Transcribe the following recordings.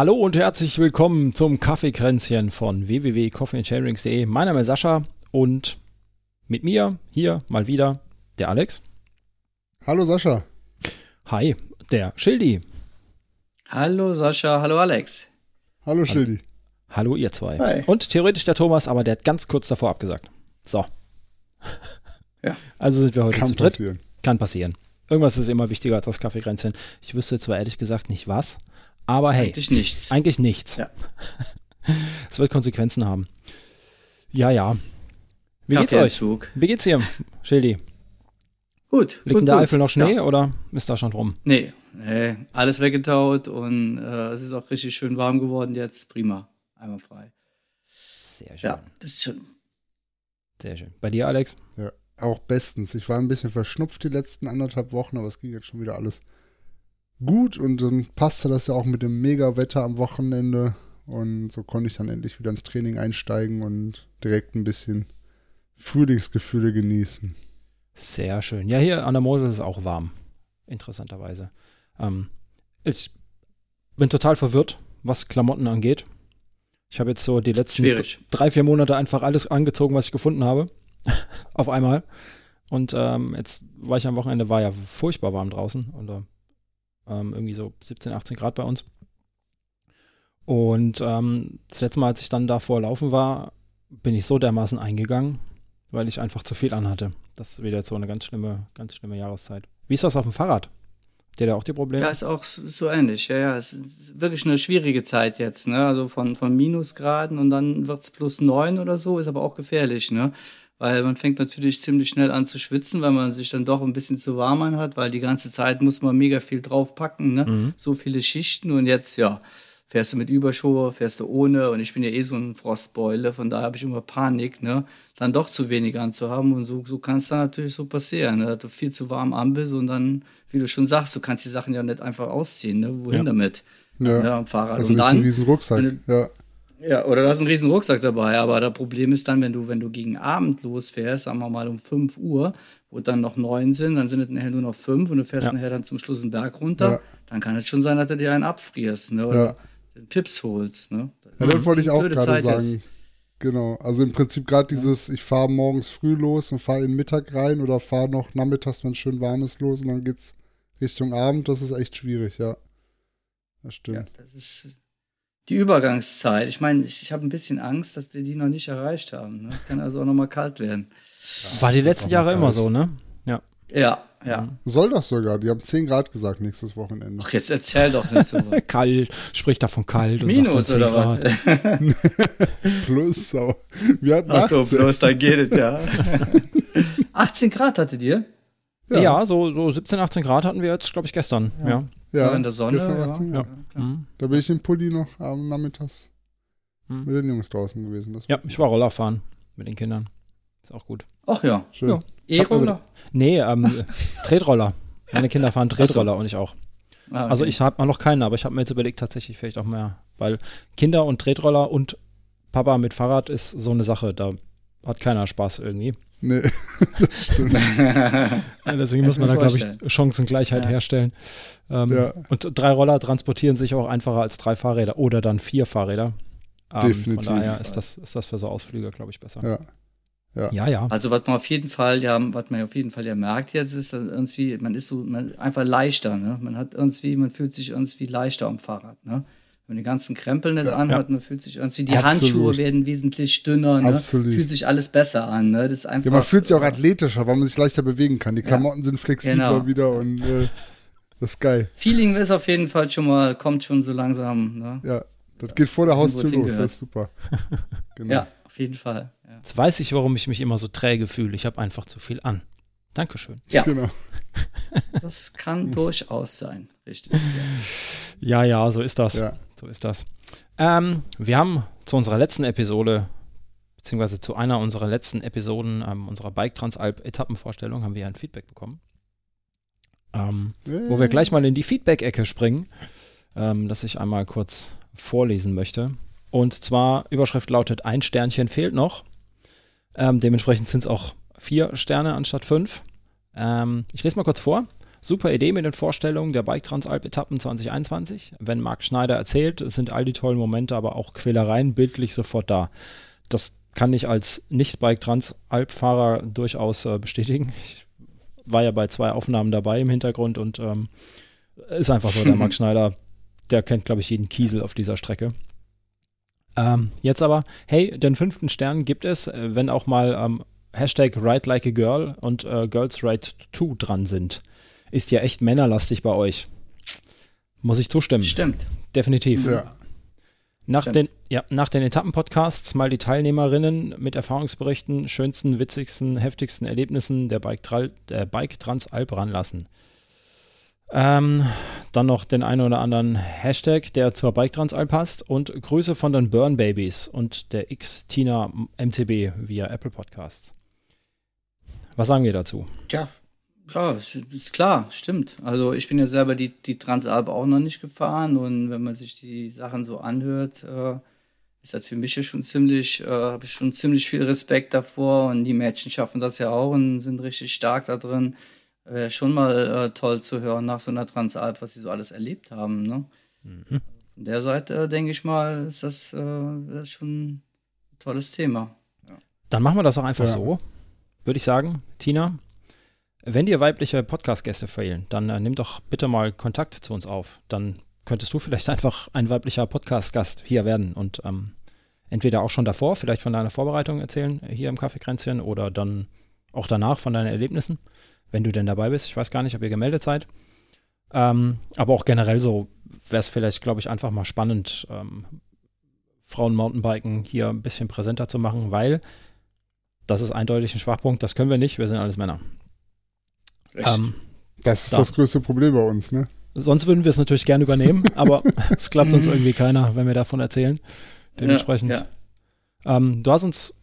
Hallo und herzlich willkommen zum Kaffeekränzchen von www.coffeeandsharings.de. Mein Name ist Sascha und mit mir hier mal wieder der Alex. Hallo Sascha. Hi, der Schildi. Hallo Sascha, hallo Alex. Hallo Schildi. Hallo ihr zwei. Hi. Und theoretisch der Thomas, aber der hat ganz kurz davor abgesagt. So. Ja. Also sind wir heute Kann zu dritt. passieren. Kann passieren. Irgendwas ist immer wichtiger als das Kaffeekränzchen. Ich wüsste zwar ehrlich gesagt nicht was, aber hey, Eigentlich nichts. eigentlich nichts. Ja. Es wird Konsequenzen haben. Ja, ja. Wie geht's euch? Wie geht's hier, Schildi? Gut. Liegt gut, in der gut. Eifel noch Schnee Ja. oder ist da schon rum? Nee, nee, alles weggetaut und äh, es ist auch richtig schön warm geworden jetzt. Prima. Einmal frei. Sehr schön. Ja, das ist schon. Sehr schön. Bei dir, Alex? Ja, auch bestens. Ich war ein bisschen verschnupft die letzten anderthalb Wochen, aber es ging jetzt schon wieder alles gut und dann passte das ja auch mit dem Mega-Wetter am Wochenende und so konnte ich dann endlich wieder ins Training einsteigen und direkt ein bisschen Frühlingsgefühle genießen. Sehr schön. Ja, hier an der Mosel ist es auch warm. Interessanterweise. Ähm, ich bin total verwirrt, was Klamotten angeht. Ich habe jetzt so die letzten Schwierig. drei, vier Monate einfach alles angezogen, was ich gefunden habe. Auf einmal. Und ähm, jetzt war ich am Wochenende, war ja furchtbar warm draußen. Und ähm, irgendwie so 17, 18 Grad bei uns. Und ähm, das letzte Mal, als ich dann davor laufen war, bin ich so dermaßen eingegangen, weil ich einfach zu viel anhatte. Das ist wieder so eine ganz schlimme, ganz schlimme Jahreszeit. Wie ist das auf dem Fahrrad? Habt ihr da auch die Probleme? Ja, ist auch so so ähnlich. Ja, ja, es ist wirklich eine schwierige Zeit jetzt. Ne? Also von, von Minusgraden und dann wird es plus neun oder so, ist aber auch gefährlich. Ne? Weil man fängt natürlich ziemlich schnell an zu schwitzen, weil man sich dann doch ein bisschen zu warm anhat, weil die ganze Zeit muss man mega viel draufpacken. Ne? Mhm. So viele Schichten und jetzt, ja, fährst du mit Überschuhe, fährst du ohne und ich bin ja eh so ein Frostbeule, von daher habe ich immer Panik, ne? dann doch zu wenig anzuhaben und so, so kann es dann natürlich so passieren, ne? dass du viel zu warm an bist und dann, wie du schon sagst, du kannst die Sachen ja nicht einfach ausziehen, ne? wohin Ja. damit? Ja, Ja, am Fahrrad. also und nicht so ein dann, riesen Rucksack. Ja, ja, oder du hast einen riesen Rucksack dabei, aber das Problem ist dann, wenn du, wenn du gegen Abend losfährst, sagen wir mal um 5 Uhr, wo dann noch neun sind, dann sind es nachher nur noch fünf und du fährst Ja. nachher dann zum Schluss einen Berg runter, Ja. dann kann es schon sein, dass du dir einen abfrierst, ne? Oder Ja. den Pips holst, ne? ja das wollte ich auch gerade sagen. ist. Genau, also im Prinzip gerade dieses, ich fahre morgens früh los und fahre in den Mittag rein oder fahre noch nachmittags, wenn es schön warm ist, los und dann geht's Richtung Abend. Das ist echt schwierig, ja. Das stimmt. Ja, das ist die Übergangszeit. Ich meine, ich, ich habe ein bisschen Angst, dass wir die noch nicht erreicht haben. Ne? Kann also auch noch mal kalt werden. War die letzten Jahre noch immer kalt. so, ne? Ja. Ja, ja. Soll doch sogar. Die haben 10 Grad gesagt nächstes Wochenende. Ach, jetzt erzähl doch nicht so was. Kalt, spricht davon kalt. Und Minus oder 10 Grad. was? Plus, aber wir hatten Ach so, 18. bloß dann geht es, ja. 18 Grad hattet ihr? Ja, so, so 17, 18 Grad hatten wir jetzt, glaube ich, gestern. Ja. Ja, in der Sonne. gestern Ja, 18 Ja. Grad. Mhm. Da bin ich im Pulli noch am Nachmittags Mhm. mit den Jungs draußen gewesen. Ja, ich war Roller fahren mit den Kindern. Ist auch gut. Ach ja. schön. Ja. E-Roller? Nee, ähm, Tretroller. Meine Kinder fahren Tretroller und ich auch. Ah, okay. Also ich habe noch keinen, aber ich habe mir jetzt überlegt, tatsächlich vielleicht auch mehr. Weil Kinder und Tretroller und Papa mit Fahrrad ist so eine Sache. Da hat keiner Spaß irgendwie. Nee, das stimmt. Ja, deswegen muss man da, glaube ich. Chancengleichheit Ja. herstellen. Ähm, Ja. Und drei Roller transportieren sich auch einfacher als drei Fahrräder oder dann vier Fahrräder. Ähm, Definitiv. Von daher ist das, ist das für so Ausflüge, glaube ich, besser. Ja. Ja. Ja, ja. Also was man auf jeden Fall, ja, was man auf jeden Fall ja merkt jetzt, ist irgendwie, man ist so man einfach leichter, ne? Man hat irgendwie, man fühlt sich irgendwie leichter am Fahrrad, ne? Wenn man die ganzen Krempel nicht anhat, man fühlt sich irgendwie, die Absolut. Handschuhe werden wesentlich dünner, ne? Absolut. Fühlt sich alles besser an, ne? Das ist einfach. Ja, man fühlt sich auch athletischer, weil man sich leichter bewegen kann. Die Ja. Klamotten sind flexibler Genau. wieder und äh, das ist geil. Feeling ist auf jeden Fall schon mal, kommt schon so langsam, ne? Ja, das geht vor der Haustür los, das ist super. Genau. Ja, auf jeden Fall. Ja. Jetzt weiß ich, warum ich mich immer so träge fühle. Ich habe einfach zu viel an. Dankeschön. Ja. Genau. Das kann durchaus sein, richtig. Ja, Ja. ja, so ist das. Ja. So ist das. Ähm, wir haben zu unserer letzten Episode, beziehungsweise zu einer unserer letzten Episoden ähm, unserer Bike Transalp Etappenvorstellung, haben wir ein Feedback bekommen. Ähm, wo wir gleich mal in die Feedback-Ecke springen, ähm, das ich einmal kurz vorlesen möchte. Und zwar, Überschrift lautet, ein Sternchen fehlt noch. Ähm, dementsprechend sind es auch vier Sterne anstatt fünf. Ähm, ich lese mal kurz vor. Super Idee mit den Vorstellungen der Bike Transalp-Etappen 2021. Wenn Marc Schneider erzählt, sind all die tollen Momente, aber auch Quälereien bildlich sofort da. Das kann ich als Nicht-Bike Transalp-Fahrer durchaus äh, bestätigen. Ich war ja bei zwei Aufnahmen dabei im Hintergrund und ähm, ist einfach so, der Marc Schneider, der kennt, glaube ich, jeden Kiesel auf dieser Strecke. Ähm, jetzt aber, hey, den fünften Stern gibt es, äh, wenn auch mal ähm, Hashtag Ride Like a Girl und äh, Girls Ride 2 dran sind. Ist ja echt männerlastig bei euch. Muss ich zustimmen. Stimmt. Definitiv. Ja. Nach Stimmt. den, ja, nach den Etappenpodcasts mal die Teilnehmerinnen mit Erfahrungsberichten, schönsten, witzigsten, heftigsten Erlebnissen der Bike, der Bike Transalp ranlassen. Ähm, dann noch den einen oder anderen Hashtag, der zur Bike Transalp passt und Grüße von den Burn Babies und der X-Tina MTB via Apple Podcasts. Was sagen wir dazu? Ja, ja, ist, klar, stimmt. Also ich bin ja selber die, die Transalp auch noch nicht gefahren und wenn man sich die Sachen so anhört, äh, ist das für mich ja schon ziemlich, äh, habe ich schon ziemlich viel Respekt davor und die Mädchen schaffen das ja auch und sind richtig stark da drin. Wäre schon mal äh, toll zu hören nach so einer Transalp, was sie so alles erlebt haben. Ne? Mhm. Von der Seite, äh, denke ich mal, ist das, äh, das ist schon ein tolles Thema. Dann machen wir das auch einfach Ja. so, würde ich sagen. Tina, wenn dir weibliche Podcast-Gäste fehlen, dann äh, nimm doch bitte mal Kontakt zu uns auf. Dann könntest du vielleicht einfach ein weiblicher Podcast-Gast hier werden und ähm, entweder auch schon davor, vielleicht von deiner Vorbereitung erzählen äh, hier im Kaffeekränzchen oder dann auch danach von deinen Erlebnissen, wenn du denn dabei bist. Ich weiß gar nicht, ob ihr gemeldet seid. Ähm, aber auch generell so wäre es vielleicht, glaube ich, einfach mal spannend, ähm, Frauen Mountainbiken hier ein bisschen präsenter zu machen, weil das ist eindeutig ein Schwachpunkt. Das können wir nicht. Wir sind alles Männer. Ähm, Das ist Da. das größte Problem bei uns, ne? sonst würden wir es natürlich gerne übernehmen, aber es klappt uns irgendwie keiner, wenn wir davon erzählen. Dementsprechend. Ja, ja. Ähm, du hast uns,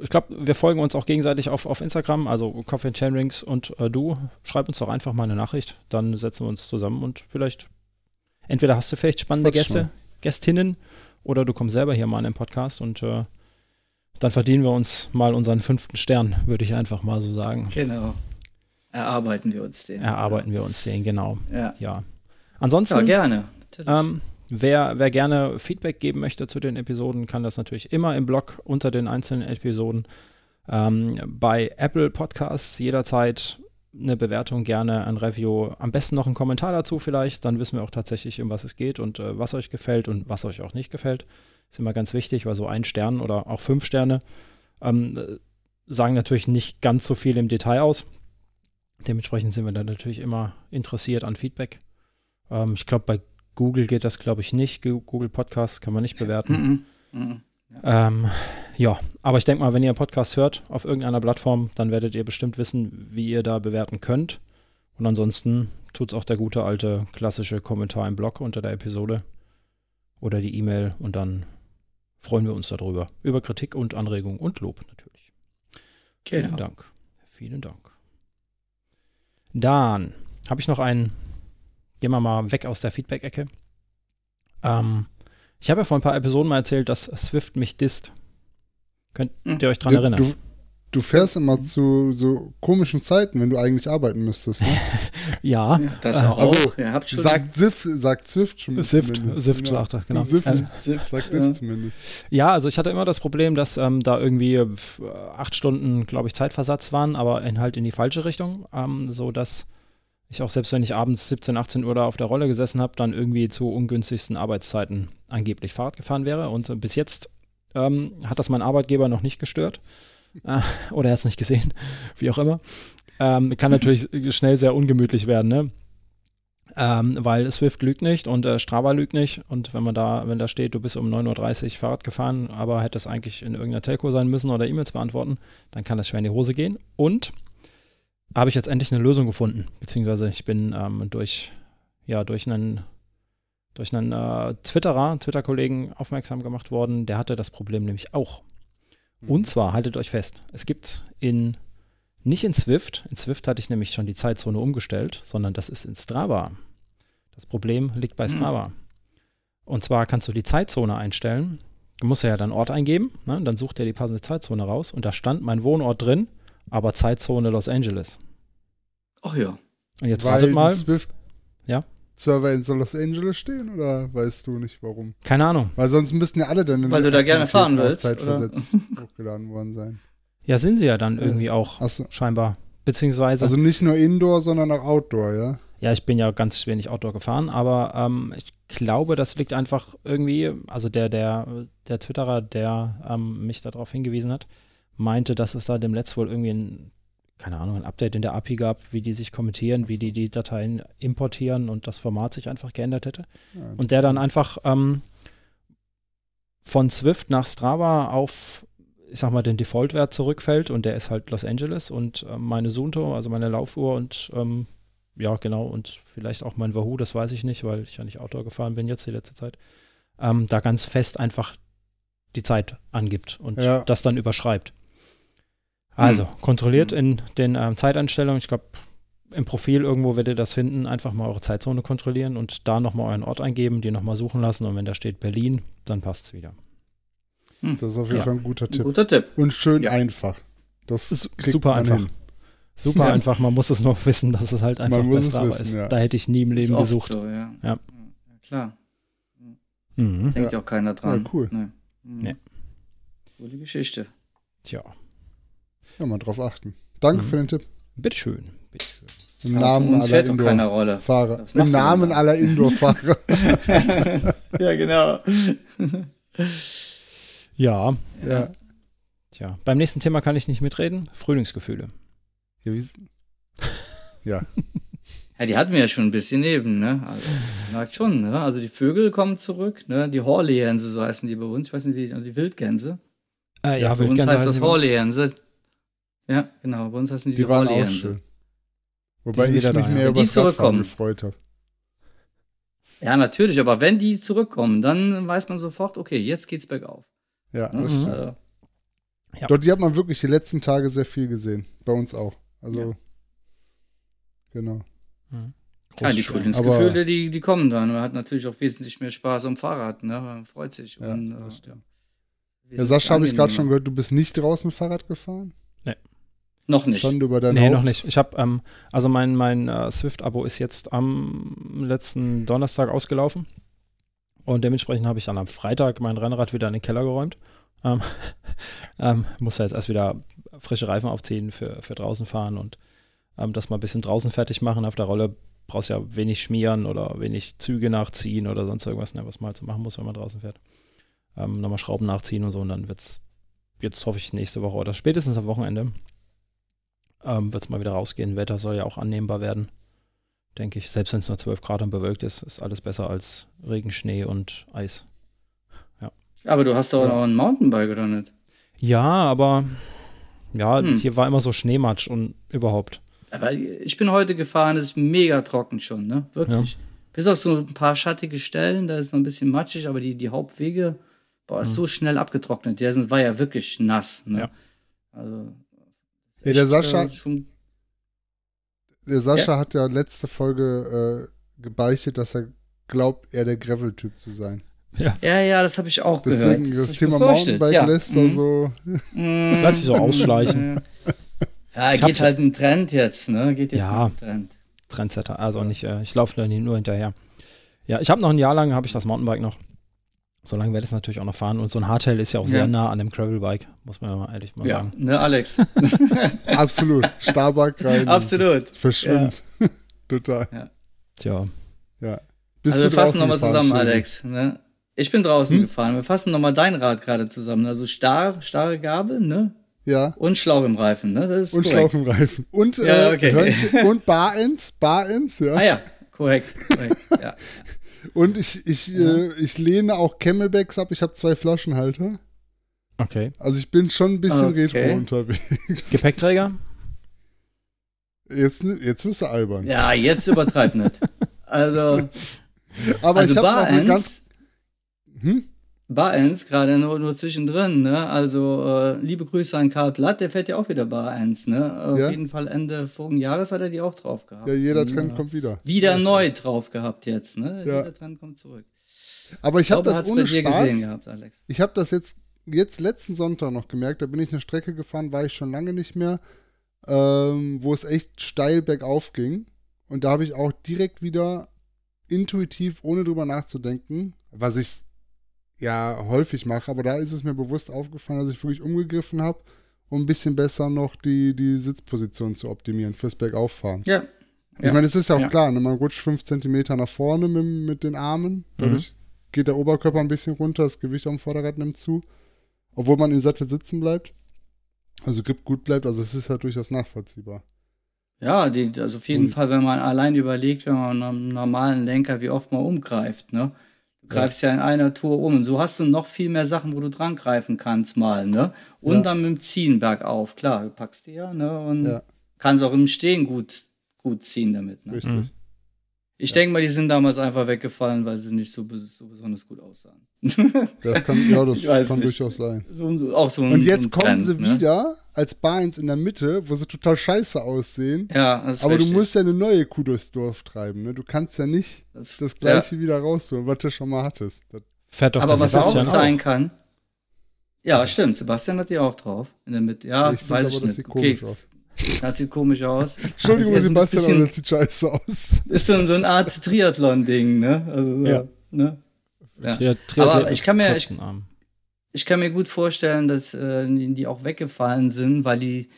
ich glaube, wir folgen uns auch gegenseitig auf, auf Instagram, also Coffee and Chainrings und äh, du. Schreib uns doch einfach mal eine Nachricht, dann setzen wir uns zusammen und vielleicht, entweder hast du vielleicht spannende Quatsch Gäste, mal. Gästinnen oder du kommst selber hier mal in den Podcast und äh, dann verdienen wir uns mal unseren fünften Stern, würde ich einfach mal so sagen. Genau. Erarbeiten wir uns den. Erarbeiten wir uns den, genau. Ja, Ja. ja Ansonsten, gerne. Natürlich. ähm, wer, wer gerne Feedback geben möchte zu den Episoden, kann das natürlich immer im Blog unter den einzelnen Episoden. Ähm, bei Apple Podcasts jederzeit eine Bewertung, gerne ein Review, am besten noch einen Kommentar dazu vielleicht, dann wissen wir auch tatsächlich, um was es geht und äh, was euch gefällt und was euch auch nicht gefällt. Ist immer ganz wichtig, weil so ein Stern oder auch fünf Sterne ähm, äh, sagen natürlich nicht ganz so viel im Detail aus. Dementsprechend sind wir da natürlich immer interessiert an Feedback. Ähm, ich glaube, bei Google geht das, glaube ich, nicht. Google Podcasts kann man nicht bewerten. Mhm. Ähm, ja, aber ich denke mal, wenn ihr Podcast hört auf irgendeiner Plattform, dann werdet ihr bestimmt wissen, wie ihr da bewerten könnt. Und ansonsten tut es auch der gute alte klassische Kommentar im Blog unter der Episode oder die E-Mail und dann freuen wir uns darüber. Über Kritik und Anregung und Lob natürlich. Vielen Genau. Dank. Vielen Dank. Dann habe ich noch einen, gehen wir mal weg aus der Feedback-Ecke. Ähm, ich habe ja vor ein paar Episoden mal erzählt, dass Swift mich disst. Könnt Hm. ihr euch dran erinnern? Du, du fährst immer zu so komischen Zeiten, wenn du eigentlich arbeiten müsstest, ne? ja, Ja, das Äh, auch. also, Ihr habt schon Sagt Ziff, sagt Zwift schon Sift, zumindest. Sift Genau. sagt das, genau. Sift, Ähm, Sift, sagt ja. Ziff zumindest. Ja, also ich hatte immer das Problem, dass ähm, da irgendwie äh, acht Stunden, glaube ich, Zeitversatz waren, aber in, halt in die falsche Richtung, ähm, so dass ich auch selbst wenn ich abends 17, 18 Uhr da auf der Rolle gesessen habe, dann irgendwie zu ungünstigsten Arbeitszeiten angeblich Fahrrad gefahren wäre. Und äh, bis jetzt ähm, hat das mein Arbeitgeber noch nicht gestört. Oder er hat es nicht gesehen, wie auch immer. Ähm, kann natürlich schnell sehr ungemütlich werden, ne? Ähm, weil Swift lügt nicht und äh, Strava lügt nicht. Und wenn man da, wenn da steht, du bist um 9.30 Uhr Fahrrad gefahren, aber hättest eigentlich in irgendeiner Telco sein müssen oder E-Mails beantworten, dann kann das schwer in die Hose gehen. Und habe ich jetzt endlich eine Lösung gefunden. Beziehungsweise ich bin ähm, durch, ja, durch einen, durch einen äh, Twitterer, Twitter-Kollegen aufmerksam gemacht worden, der hatte das Problem nämlich auch. Und zwar, haltet euch fest, es gibt in, nicht in Swift, in Swift hatte ich nämlich schon die Zeitzone umgestellt, sondern das ist in Strava. Das Problem liegt bei Hm. Strava. Und zwar kannst du die Zeitzone einstellen. Du musst ja dann Ort eingeben, ne? dann sucht er die passende Zeitzone raus und da stand mein Wohnort drin, aber Zeitzone Los Angeles. Ach ja. Und jetzt Weil wartet mal. Swift? Server in Los Angeles stehen oder weißt du nicht warum? Keine Ahnung. Weil sonst müssten ja alle dann in Weil du da gerne fahren willst, Zeit oder? versetzt hochgeladen worden sein. Ja, sind sie ja dann irgendwie auch, Achso. scheinbar. Beziehungsweise, Also nicht nur Indoor, sondern auch Outdoor, ja? ja, ich bin ja ganz wenig Outdoor gefahren, aber ähm, ich glaube, das liegt einfach irgendwie, also der, der, der Twitterer, der ähm, mich darauf hingewiesen hat, meinte, dass es da dem Letzt wohl irgendwie ein, keine Ahnung, ein Update in der API gab, wie die sich kommentieren, wie die die Dateien importieren und das Format sich einfach geändert hätte. ja Und der dann einfach ähm, von Swift nach Strava auf, ich sag mal, den Default-Wert zurückfällt und der ist halt Los Angeles und ähm, meine Sunto, also meine Laufuhr und ähm, ja, genau, und vielleicht auch mein Wahoo, das weiß ich nicht, weil ich ja nicht Outdoor gefahren bin jetzt die letzte Zeit, ähm, da ganz fest einfach die Zeit angibt und Ja. das dann überschreibt. Also, kontrolliert Hm. in den ähm, Zeiteinstellungen, ich glaube, im Profil irgendwo werdet ihr das finden, einfach mal eure Zeitzone kontrollieren und da nochmal euren Ort eingeben, die nochmal suchen lassen und wenn da steht Berlin, dann passt es wieder. Das ist auf jeden Ja. Fall ein guter Ein Tipp. guter Tipp. Und schön Ja. einfach. Das Ist kriegt super man einfach. hin. Super Ja. einfach, man muss es nur wissen, dass es halt einfach Man muss bei es wissen, ist. ja. Da hätte ich nie im Leben gesucht. So, ja. Ja. ja. Klar. Mhm. Denkt ja auch keiner dran. Ja, cool. Nee. Mhm. Nee. Coole Geschichte. Tja, Ja, mal drauf achten. Danke Mhm. für den Tipp. bitteschön, bitteschön. Im Ja, Namen uns aller. Indoor-Fahrer. Im Namen da? aller Indoor-Fahrer. ja, genau. Ja, ja. tja. Beim nächsten Thema kann ich nicht mitreden. Frühlingsgefühle. Ja, wie, ja. Ja, die hatten wir ja schon ein bisschen eben, ne? Also, man merkt schon, ne? Also die Vögel kommen zurück, ne? Die Horlehänse, so heißen die bei uns. Ich weiß nicht, wie, also die Wildgänse. Äh, ja, bei uns Wildgänse heißt heißen das die bei uns. Horlehänse. Ja, genau, bei uns heißen die, Die die waren auch schön. Wobei ich mich da, ja. mehr über das Radfahren zurückkommen. gefreut habe. Ja, natürlich, aber wenn die zurückkommen, dann weiß man sofort, okay, jetzt geht's bergauf. Ja, Ne? das Mhm. stimmt. Also, Dort, die hat man wirklich die letzten Tage sehr viel gesehen. Bei uns auch. Also, Ja. genau. Mhm. ja, die. Frühlingsgefühle, die, die kommen dann. Man hat natürlich auch wesentlich mehr Spaß am Fahrrad, ne? Man freut sich. Ja, und, das äh, stimmt. Ja, wesentlich Sascha, habe ich gerade schon gehört, du bist nicht draußen Fahrrad gefahren? Noch nicht. Schon über dein Nee, Haupt? noch nicht. Ich habe, ähm, also mein, mein äh, Swift-Abo ist jetzt am letzten Donnerstag ausgelaufen. Und dementsprechend habe ich dann am Freitag mein Rennrad wieder in den Keller geräumt. Ähm, ähm, muss da jetzt erst wieder frische Reifen aufziehen für, für draußen fahren und ähm, das mal ein bisschen draußen fertig machen. Auf der Rolle brauchst du ja wenig schmieren oder wenig Züge nachziehen oder sonst irgendwas, ne, was man halt so machen muss, wenn man draußen fährt. Ähm, nochmal Schrauben nachziehen und so und dann wird es, jetzt hoffe ich nächste Woche oder spätestens am Wochenende ähm, wird es mal wieder rausgehen. Wetter soll ja auch annehmbar werden, denke ich. Selbst wenn es nur 12 Grad und bewölkt ist, ist alles besser als Regen, Schnee und Eis. Aber du hast doch Ja. noch ein Mountainbike, oder nicht? Ja, aber ja, Hm. hier war immer so Schneematsch und überhaupt. Aber ich bin heute gefahren, es ist mega trocken schon, ne? Wirklich. Bis auf so ein paar schattige Stellen, da ist noch ein bisschen matschig, aber die, die Hauptwege, boah, ist Hm. so schnell abgetrocknet. Der war ja wirklich nass, ne? Ja. Also. Ja, der echt, Sascha- äh, schon, Der Sascha hat ja letzte Folge äh, gebeichtet, dass er glaubt, er der Gravel-Typ zu sein. ja, ja, das habe ich auch Deswegen gehört. das ich Thema Mountainbike ja. lässt Mhm. so. Das lässt sich so ausschleichen. Ja, Ich geht halt ein Trend jetzt, ne? Geht jetzt Ja. mit dem Trend. Trendsetter. Also nicht, äh, ich laufe nur hinterher. Ja, ich habe noch ein Jahr lang, habe ich das Mountainbike noch. So lange werde ich es natürlich auch noch fahren. Und so ein Hardtail ist ja auch sehr Ja. nah an dem Gravelbike, muss man ja mal ehrlich mal Ja, sagen. ne, Alex? Absolut. Starbuck rein. Absolut. Das Verschwimmt. Total. Tja, Ja. Bist also wir fassen nochmal zusammen, Schädi? Alex. Ne? Ich bin draußen Hm? gefahren. Wir fassen nochmal dein Rad gerade zusammen. Also starr, starre Gabel, ne? Ja. Und Schlauch im Reifen, ne? Das ist Und korrekt. Schlauch im Reifen. Und, Ja, äh, okay. Hörnchen und Barends. Barends, ja. Ah ja, korrekt. korrekt ja. Und ich, ich, Ja. äh, ich lehne auch Camelbacks ab. Ich habe zwei Flaschenhalter. okay. Also ich bin schon ein bisschen Okay. retro unterwegs. Gepäckträger? Jetzt, jetzt bist du albern. ja, jetzt übertreib nicht. Also, Aber also ich habe noch eine ganz. Hm? Barends, gerade nur, nur zwischendrin, ne? Also, äh, liebe Grüße an Karl Platt, der fährt ja auch wieder Barends, ne? Auf Ja. jeden Fall Ende vorigen Jahres hat er die auch drauf gehabt. Ja, jeder Und, Trend äh, kommt wieder. Wieder neu drauf gehabt jetzt, ne? Ja. Jeder Trend kommt zurück. Aber ich habe glaube, das ohne Spaß. gehabt. Ich habe das jetzt, jetzt letzten Sonntag noch gemerkt. Da bin ich eine Strecke gefahren, war ich schon lange nicht mehr, ähm, wo es echt steil bergauf ging. Und da habe ich auch direkt wieder intuitiv, ohne drüber nachzudenken, was ich ja häufig mache, aber da ist es mir bewusst aufgefallen, dass ich wirklich umgegriffen habe, um ein bisschen besser noch die, die Sitzposition zu optimieren fürs Bergauffahren. Ja. Ich meine, es ist ja auch Ja. klar, ne, man rutscht fünf Zentimeter nach vorne mit, mit den Armen, dadurch geht der Oberkörper ein bisschen runter, das Gewicht am Vorderrad nimmt zu, obwohl man im Sattel sitzen bleibt, also Grip gut bleibt, also es ist halt durchaus nachvollziehbar. Ja, die, also auf jeden Und- Fall, wenn man allein überlegt, wenn man einem normalen Lenker, wie oft man umgreift, ne? Du greifst ja. in einer Tour um und so hast du noch viel mehr Sachen, wo du dran greifen kannst mal, ne? Und Ja. dann mit dem Ziehen bergauf, klar, du packst die ja, ne? Und Ja. kannst auch im Stehen gut, gut ziehen damit, ne? Richtig. Mhm. Ich denke mal, die sind damals einfach weggefallen, weil sie nicht so, so besonders gut aussahen. Das kann, ja, das kann nicht. durchaus sein. so, ein- auch so ein, Und so jetzt ein kommen Trend, sie ne? wieder als Barins in der Mitte, wo sie total scheiße aussehen. Ja, das ist Aber richtig. du musst ja eine neue Kuh durchs Dorf treiben. Ne? Du kannst ja nicht das, das gleiche wieder rausholen, was du schon mal hattest. Das, Fährt doch Aber was auch Sebastian sein kann. Ja, stimmt. Sebastian hat die auch drauf. In der Mitte. Ja, ich weiß aber, ich das nicht. sieht okay, komisch aus. Das sieht komisch aus. Entschuldigung, ein Sebastian, bisschen- aber das sieht scheiße aus. Ist so, so eine Art Triathlon-Ding, ne? Also, so, Ja. ne? Ja. Tri- Tri- Aber ich kann mir- Arm. Ich kann mir gut vorstellen, dass äh, die auch weggefallen sind, weil die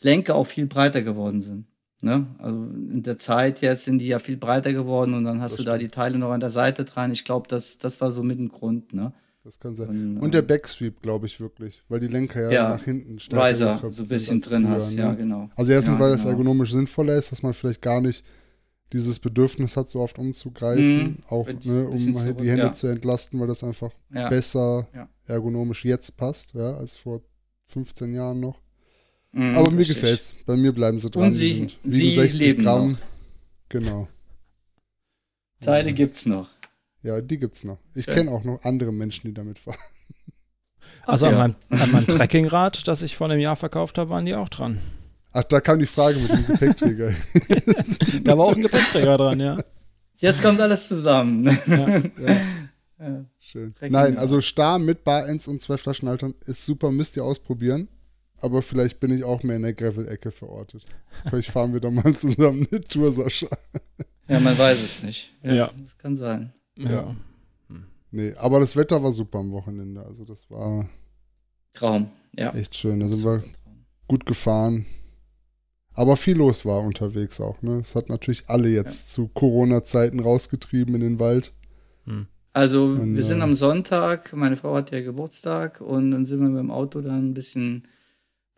Lenker auch viel breiter geworden sind. Ne? Also in der Zeit jetzt sind die ja viel breiter geworden und dann hast Das du da die Teile noch an der Seite dran. Ich glaube, das, das war so mit dem Grund. Ne? Das kann sein. Und, Und der Backsweep, glaube ich wirklich, weil die Lenker ja, Ja. nach hinten stärker Riser so ein sind bisschen drin hast. ne? Ja, genau. Also erstens, Ja, weil das genau. ergonomisch sinnvoller ist, dass man vielleicht gar nicht dieses Bedürfnis hat, so oft umzugreifen, Mhm. auch ne, um halt zurück, die Hände ja. zu entlasten, weil das einfach besser ergonomisch jetzt passt, ja, als vor 15 Jahren noch. Mhm, Aber mir richtig. gefällt's. Bei mir bleiben sie dran. Und sie- sind- sie wiegen 60 leben Gramm. noch. Genau. Teile gibt's noch. Ja, die gibt's noch. Ich Ja. kenne auch noch andere Menschen, die damit fahren. Also Ach an, ja. meinem, an meinem Trekkingrad, das ich vor einem Jahr verkauft habe, waren die auch dran. Ach, da kam die Frage mit dem Gepäckträger. Da war auch ein Gepäckträger dran, ja. Jetzt kommt alles zusammen. ja, Ja. schön. Träger, Nein, ja. also Star mit Barends und zwei Flaschenhaltern ist super, müsst ihr ausprobieren. Aber vielleicht bin ich auch mehr in der Gravel-Ecke verortet. Vielleicht fahren wir da mal zusammen eine Tour, Sascha. ja, man weiß es nicht. Ja. Das kann sein. Ja. Nee, aber das Wetter war super am Wochenende. Also das war Traum. Ja. echt schön. Da sind wir gut gefahren. Aber viel los war unterwegs auch. Ne? Es hat natürlich alle jetzt zu Corona-Zeiten rausgetrieben in den Wald. Hm. Also, Und, wir sind äh, am Sonntag, meine Frau hat ja Geburtstag und dann sind wir mit dem Auto dann ein bisschen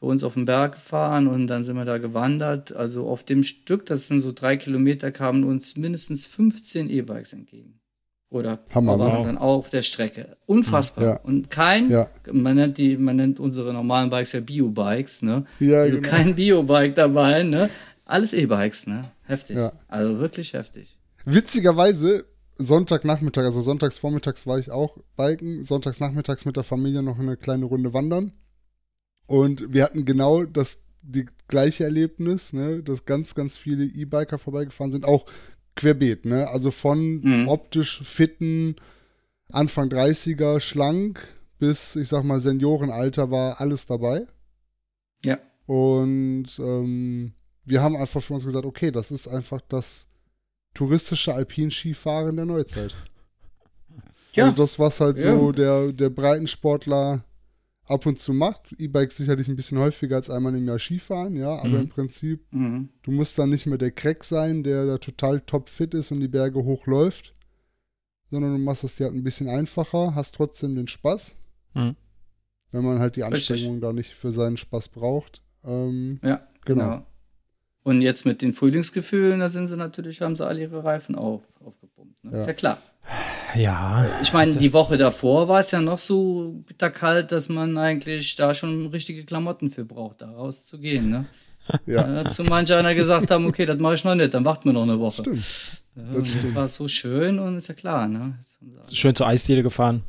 bei uns auf den Berg gefahren und dann sind wir da gewandert. Also auf dem Stück, das sind so drei Kilometer, kamen uns mindestens 15 E-Bikes entgegen. Oder Hammer, waren wow. dann auf der Strecke. Unfassbar. Ja. Und kein, Ja, man nennt die, man nennt unsere normalen Bikes ja Bio-Bikes, ne? ja Also genau. kein Bio-Bike dabei, ne? Alles E-Bikes, ne? Heftig. Ja. Also wirklich heftig. Witzigerweise, Sonntagnachmittag, also sonntags vormittags war ich auch biken, sonntags nachmittags mit der Familie noch eine kleine Runde wandern. Und wir hatten genau das die gleiche Erlebnis, ne, dass ganz, ganz viele E-Biker vorbeigefahren sind, auch querbeet, ne? Also von Mhm. optisch fitten, Anfang 30er, schlank, bis, ich sag mal, Seniorenalter war alles dabei. Ja. Und ähm, wir haben einfach für uns gesagt, okay, das ist einfach das touristische Alpinskifahren der Neuzeit. Ja. Also das, was halt Ja. so der, der Breitensportler ab und zu macht. E-Bikes sicherlich ein bisschen häufiger als einmal im Jahr Skifahren, ja, aber Mhm. im Prinzip, Mhm. du musst dann nicht mehr der Crack sein, der da total topfit ist und die Berge hochläuft, sondern du machst es dir halt ein bisschen einfacher, hast trotzdem den Spaß, Mhm. wenn man halt die Richtig. Anstrengung da nicht für seinen Spaß braucht. Ähm, Ja, Genau. genau. Und jetzt mit den Frühlingsgefühlen, da sind sie natürlich, haben sie alle ihre Reifen auf, aufgepumpt. Ne? Ja. Ist ja klar. Ja. Ich meine, die Woche davor war es ja noch so bitterkalt, dass man eigentlich da schon richtige Klamotten für braucht, da rauszugehen. Ne? ja, Da hat zu manch einer gesagt haben, okay, das mache ich noch nicht, dann warten wir noch eine Woche. stimmt. Ja, jetzt war es so schön und ist ja klar. Ne? Schön zur Eisdiele gefahren.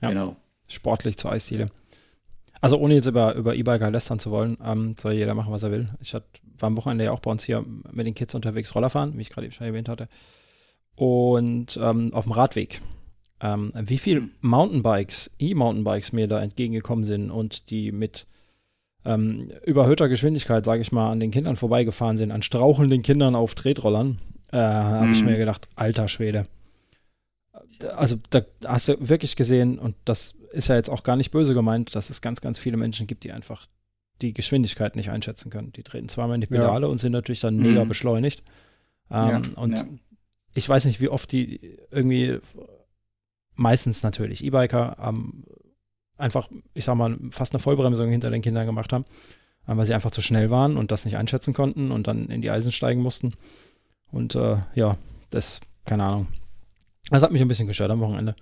Ja. Genau. Sportlich zur Eisdiele. Also ohne jetzt über, über E-Biker lästern zu wollen, ähm, soll jeder machen, was er will. Ich hat, war am Wochenende ja auch bei uns hier mit den Kids unterwegs Roller fahren, wie ich gerade eben schon erwähnt hatte. Und ähm, auf dem Radweg. Ähm, wie viel Hm. Mountainbikes, E-Mountainbikes mir da entgegengekommen sind und die mit ähm, überhöhter Geschwindigkeit, sage ich mal, an den Kindern vorbeigefahren sind, an strauchelnden Kindern auf Tretrollern, äh, habe ich Mhm. mir gedacht, alter Schwede. Also da hast du wirklich gesehen, und das ist ja jetzt auch gar nicht böse gemeint, dass es ganz, ganz viele Menschen gibt, die einfach die Geschwindigkeit nicht einschätzen können. Die treten zweimal in die Ja. Pedale und sind natürlich dann mega beschleunigt. Ähm, Ja, und ja. Ich weiß nicht, wie oft die irgendwie, meistens natürlich E-Biker, ähm, einfach, ich sag mal, fast eine Vollbremsung hinter den Kindern gemacht haben, äh, weil sie einfach zu schnell waren und das nicht einschätzen konnten und dann in die Eisen steigen mussten. Und äh, ja, das, keine Ahnung. Das hat mich ein bisschen gestört am Wochenende.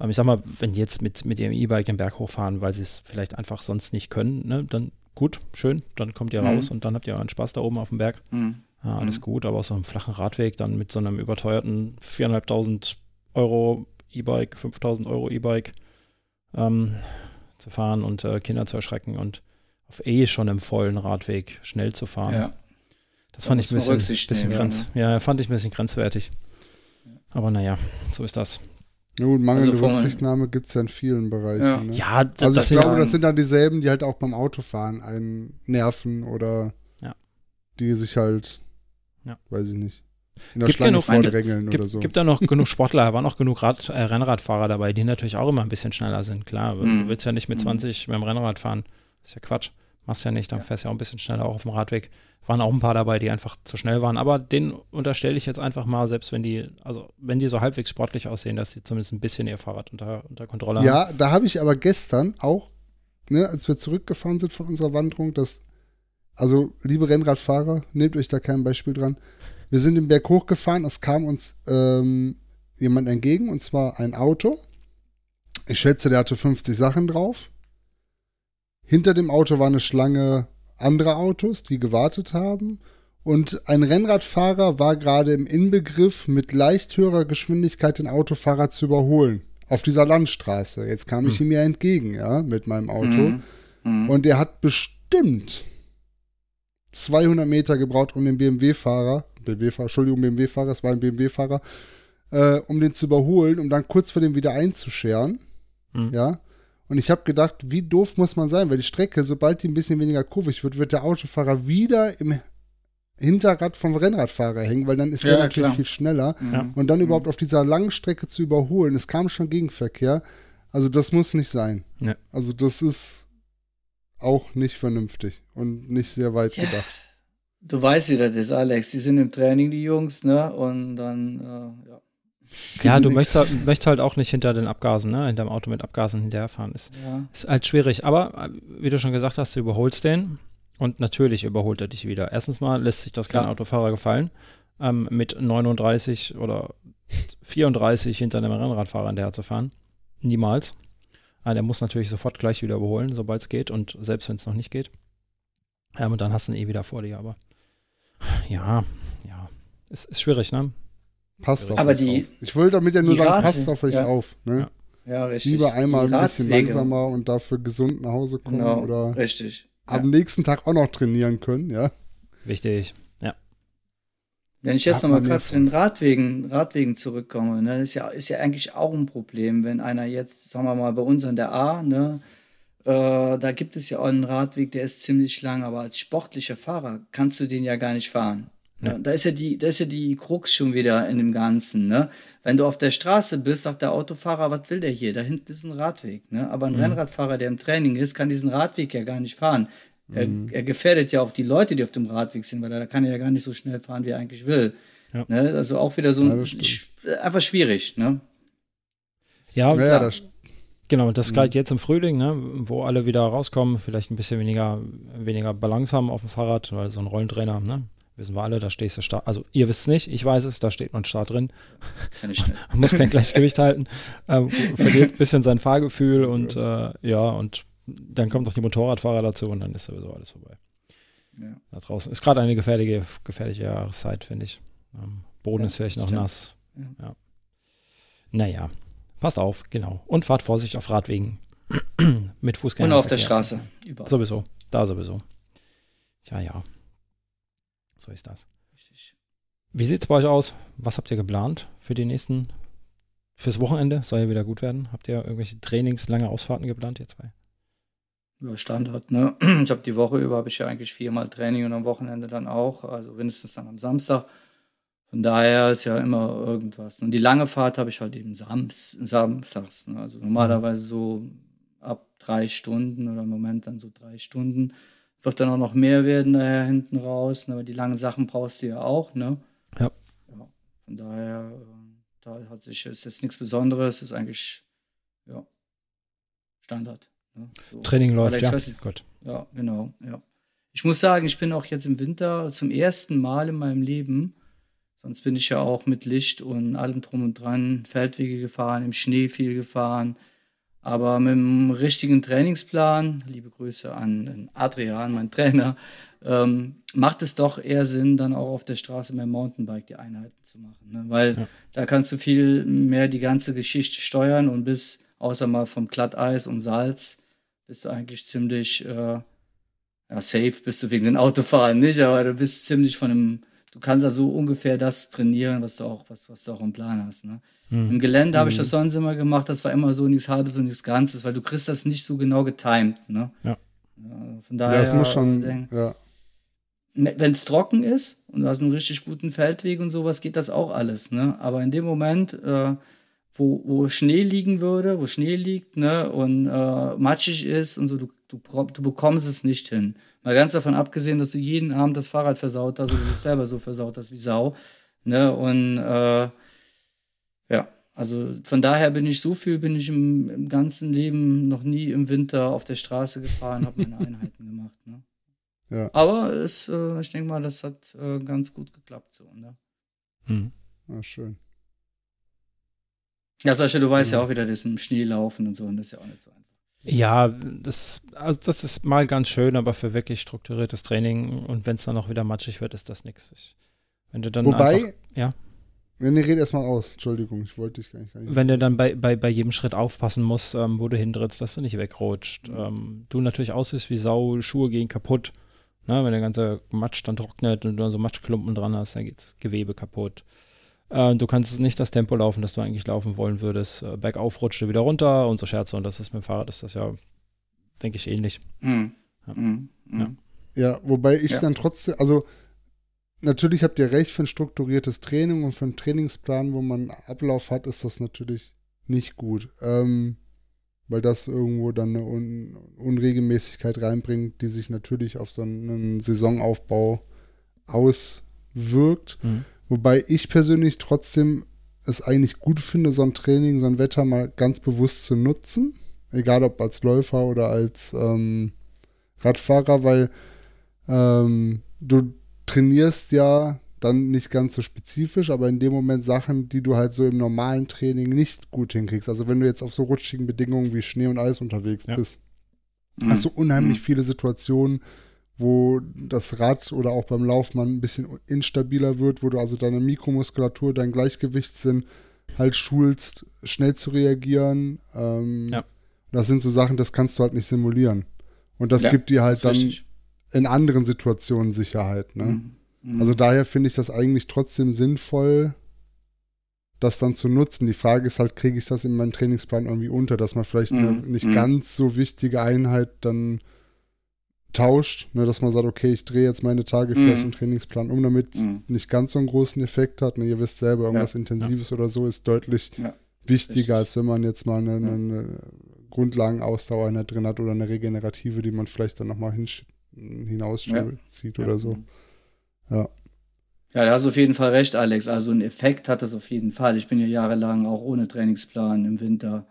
Ähm, ich sag mal, wenn die jetzt mit, mit ihrem E-Bike den Berg hochfahren, weil sie es vielleicht einfach sonst nicht können, ne, dann gut, schön, dann kommt ihr Mhm. raus und dann habt ihr euren Spaß da oben auf dem Berg. Mhm. Ja, alles Mhm. gut, aber auf so einem flachen Radweg dann mit so einem überteuerten 4.500 Euro E-Bike, 5.000 Euro E-Bike ähm, zu fahren und äh, Kinder zu erschrecken und auf eh schon im vollen Radweg schnell zu fahren. Ja. Das Da fand ich ein bisschen, bisschen nehmen, grenz, ja, fand ich ein bisschen grenzwertig. Aber naja, so ist das. Ja, gut, mangelnde Also Rücksichtnahme gibt es ja in vielen Bereichen. Ja. Ne? Ja, das, also das ich sind- glaube, ja- das sind dann dieselben, die halt auch beim Autofahren einen nerven oder Ja. die sich halt, Ja. weiß ich nicht, in der Gibt Schlange genug- vordrängeln gibt, oder so. gibt da noch genug Sportler, waren auch genug Rad, äh, Rennradfahrer dabei, die natürlich auch immer ein bisschen schneller sind. Klar, du Mhm. willst ja nicht mit Mhm. 20 mit dem Rennrad fahren. Das ist ja Quatsch. Machst ja nicht, dann Ja. fährst du ja auch ein bisschen schneller auch auf dem Radweg. Waren auch ein paar dabei, die einfach zu schnell waren. Aber denen unterstelle ich jetzt einfach mal, selbst wenn die, also wenn die so halbwegs sportlich aussehen, dass sie zumindest ein bisschen ihr Fahrrad unter, unter Kontrolle haben. Ja, da habe ich aber gestern auch, ne, als wir zurückgefahren sind von unserer Wanderung, das, also liebe Rennradfahrer, nehmt euch da kein Beispiel dran. Wir sind den Berg hochgefahren, es kam uns ähm, jemand entgegen, und zwar ein Auto. Ich schätze, der hatte 50 Sachen drauf. Hinter dem Auto war eine Schlange anderer Autos, die gewartet haben. Und ein Rennradfahrer war gerade im Inbegriff, mit leicht höherer Geschwindigkeit den Autofahrer zu überholen. Auf dieser Landstraße. Jetzt kam ich Hm. ihm ja entgegen, ja, mit meinem Auto. Mhm. Mhm. Und er hat bestimmt 200 Meter gebraucht, um den BMW-Fahrer, BMW-Fahrer, Entschuldigung, BMW-Fahrer, es war ein BMW-Fahrer, äh, um den zu überholen, um dann kurz vor dem wieder einzuscheren. Mhm. Ja. Und ich habe gedacht, wie doof muss man sein, weil die Strecke, sobald die ein bisschen weniger kurvig wird, wird der Autofahrer wieder im Hinterrad vom Rennradfahrer hängen, weil dann ist der Ja, natürlich klar. viel schneller. Mhm. Ja. Und dann überhaupt auf dieser langen Strecke zu überholen, es kam schon Gegenverkehr. Also das muss nicht sein. Nee. Also das ist auch nicht vernünftig und nicht sehr weit Ja. gedacht. Du weißt, wie das ist, Alex. Die sind im Training, die Jungs, ne? Und dann, äh, ja. Ja, du möchtest, halt- möchtest halt auch nicht hinter den Abgasen, ne? hinter dem Auto mit Abgasen hinterherfahren. Ist, ja. ist halt schwierig. Aber äh, wie du schon gesagt hast, du überholst den und natürlich überholt er dich wieder. Erstens mal lässt sich das kein Ja. Autofahrer gefallen, ähm, mit 39 oder 34 hinter einem Rennradfahrer hinterher zu fahren. Niemals. Ah, der muss natürlich sofort gleich wieder überholen, sobald es geht und selbst wenn es noch nicht geht. Ja, und dann hast du ihn eh wieder vor dir, aber ja, ja. Es ist schwierig, ne? Passt auf Aber euch die- auf. Ich wollte damit ja nur sagen, Rad- passt auf euch ja. auf. Ne? Ja. Ja, richtig. Lieber einmal ein bisschen langsamer und dafür gesund nach Hause kommen Genau, oder richtig. Ja. am nächsten Tag auch noch trainieren können, ja. Wichtig. Wenn ich jetzt nochmal gerade zu den Radwegen, Radwegen zurückkomme, ne, ist ja, ist ja eigentlich auch ein Problem, wenn einer jetzt, sagen wir mal, bei uns an der A, ne, äh, da gibt es ja auch einen Radweg, der ist ziemlich lang, aber als sportlicher Fahrer kannst du den ja gar nicht fahren. Ja. Ne? Da ist ja die, da ist ja die Krux schon wieder in dem Ganzen, ne? Wenn du auf der Straße bist, sagt der Autofahrer, was will der hier? Da hinten ist ein Radweg, ne? Aber ein Mhm. Rennradfahrer, der im Training ist, kann diesen Radweg ja gar nicht fahren. Er, er gefährdet ja auch die Leute, die auf dem Radweg sind, weil da kann er ja gar nicht so schnell fahren, wie er eigentlich will. Ja. Ne? Also auch wieder so Ja, ein, sch- einfach schwierig, ne? Ja, Ja, das, Genau, und das Mhm. galt jetzt im Frühling, ne, wo alle wieder rauskommen, vielleicht ein bisschen weniger, weniger Balance haben auf dem Fahrrad, weil so ein Rollentrainer, ne, wissen wir alle, da stehst du stark. Also ihr wisst es nicht, ich weiß es, da steht man stark drin, Kann ich muss kein Gleichgewicht halten, ähm, verliert ein bisschen sein Fahrgefühl und äh, ja, und dann kommt noch die Motorradfahrer dazu und dann ist sowieso alles vorbei. Ja. Da draußen ist gerade eine gefährliche, gefährliche Jahreszeit, finde ich. Ähm, Boden Ja, ist vielleicht noch stimmt. nass. Ja. Ja. Naja, passt auf, genau. Und fahrt Vorsicht auf Radwegen. Mit Fußgängern. Und auf der Straße. Überall. Sowieso, da sowieso. Ja, ja. So ist das. Richtig. Wie sieht es bei euch aus? Was habt ihr geplant für die nächsten, fürs Wochenende? Soll ja wieder gut werden. Habt ihr irgendwelche Trainings, lange Ausfahrten geplant, ihr zwei? Ja, Standard, ne? Ich habe die Woche über habe ich ja eigentlich viermal Training und am Wochenende dann auch, also mindestens dann am Samstag. Von daher ist ja immer irgendwas. Und die lange Fahrt habe ich halt eben Sams, samstags. Ne? Also normalerweise so ab drei Stunden oder im Moment dann so drei Stunden. Wird dann auch noch mehr werden daher hinten raus. Ne? Aber die langen Sachen brauchst du ja auch, ne? Ja. ja. Von daher, äh, da hat sich, ist jetzt nichts Besonderes, ist eigentlich, ja, Standard. Ne? So. Training läuft, Alex, ja. weiß Gut. Ja, genau, ja. Ich muss sagen, ich bin auch jetzt im Winter zum ersten Mal in meinem Leben, sonst bin ich ja auch mit Licht und allem drum und dran, Feldwege gefahren, im Schnee viel gefahren, aber mit einem richtigen Trainingsplan, liebe Grüße an, an Adrian, mein Trainer, ähm, macht es doch eher Sinn, dann auch auf der Straße mit dem Mountainbike die Einheiten zu machen, ne? weil Ja. da kannst du viel mehr die ganze Geschichte steuern und bis, außer mal vom Glatteis und Salz, bist du eigentlich ziemlich äh, ja, safe bist du wegen den Autofahren nicht, aber du bist ziemlich von einem, du kannst also ungefähr das trainieren, was du auch, was, was du auch im Plan hast. Ne? Im Gelände habe ich das sonst immer gemacht, das war immer so nichts Halbes und nichts Ganzes, weil du kriegst das nicht so genau getimed. Ne? Ja. Ja, von Ja, daher, das muss schon, äh, denk- ja. wenn es trocken ist und du hast einen richtig guten Feldweg und sowas, geht das auch alles. Ne? Aber in dem Moment, äh, wo, wo Schnee liegen würde, wo Schnee liegt ne, und äh, matschig ist und so, du, du, du bekommst es nicht hin. Mal ganz davon abgesehen, dass du jeden Abend das Fahrrad versaut hast oder dich selber so versaut hast wie Sau. Ne? Und äh, ja, also von daher bin ich so viel, bin ich im, im ganzen Leben noch nie im Winter auf der Straße gefahren, habe meine Einheiten gemacht. Ne? Ja. Aber es, äh, ich denke mal, das hat äh, ganz gut geklappt so. Ne? Mhm. ja, schön. Ja, Sascha, du weißt Mhm. ja auch wieder, das im Schnee laufen und so, und das ist ja auch nicht so einfach. Ja, das, also das ist mal ganz schön, aber für wirklich strukturiertes Training und wenn es dann auch wieder matschig wird, ist das nichts. Wenn du dann Wobei, einfach, ja. Nee, nee, red erst mal aus. Entschuldigung, ich wollte dich gar nicht. Gar nicht. wenn du dann bei, bei, bei jedem Schritt aufpassen musst, ähm, wo du hintrittst, dass du nicht wegrutscht. Ähm, du natürlich aussiehst wie Sau, Schuhe gehen kaputt. Ne, wenn der ganze Matsch dann trocknet und du dann so Matschklumpen dran hast, dann geht's Gewebe kaputt. Äh, du kannst nicht das Tempo laufen, das du eigentlich laufen wollen würdest. Äh, bergauf rutscht du wieder runter und so Scherze. Und das ist mit dem Fahrrad, ist das ja, denke ich, ähnlich. Mhm. Ja. Mhm. Mhm. Ja. Ja, wobei ich Ja. dann trotzdem, also natürlich habt ihr recht, für ein strukturiertes Training und für einen Trainingsplan, wo man Ablauf hat, ist das natürlich nicht gut. Ähm, weil das irgendwo dann eine Un Unregelmäßigkeit reinbringt, die sich natürlich auf so einen Saisonaufbau auswirkt. Mhm. Wobei ich persönlich trotzdem es eigentlich gut finde, so ein Training, so ein Wetter mal ganz bewusst zu nutzen. Egal ob als Läufer oder als ähm, Radfahrer, weil ähm, du trainierst ja dann nicht ganz so spezifisch, aber in dem Moment Sachen, die du halt so im normalen Training nicht gut hinkriegst. Also wenn du jetzt auf so rutschigen Bedingungen wie Schnee und Eis unterwegs Ja. bist, Mhm. hast du unheimlich Mhm. viele Situationen, wo das Rad oder auch beim Laufmann ein bisschen instabiler wird, wo du also deine Mikromuskulatur, dein Gleichgewichtssinn halt schulst, schnell zu reagieren. Ähm, Ja. Das sind so Sachen, das kannst du halt nicht simulieren. Und das Ja, gibt dir halt dann richtig. in anderen Situationen Sicherheit. Ne? Mhm. Mhm. Also daher finde ich das eigentlich trotzdem sinnvoll, das dann zu nutzen. Die Frage ist halt, kriege ich das in meinen Trainingsplan irgendwie unter, dass man vielleicht eine Mhm. nicht Mhm. ganz so wichtige Einheit dann tauscht, ne, dass man sagt, okay, ich drehe jetzt meine Tage vielleicht Mhm. im Trainingsplan um, damit es Mhm. nicht ganz so einen großen Effekt hat. Ne, ihr wisst selber, irgendwas Intensives oder so ist deutlich Ja. wichtiger, Richtig. als wenn man jetzt mal eine, Ja. eine Grundlagenausdauereinheit drin hat oder eine regenerative, die man vielleicht dann nochmal hinauszieht Ja. oder so. Ja, da hast du auf jeden Fall recht, Alex. Also ein Effekt hat das auf jeden Fall. Ich bin ja jahrelang auch ohne Trainingsplan im Winter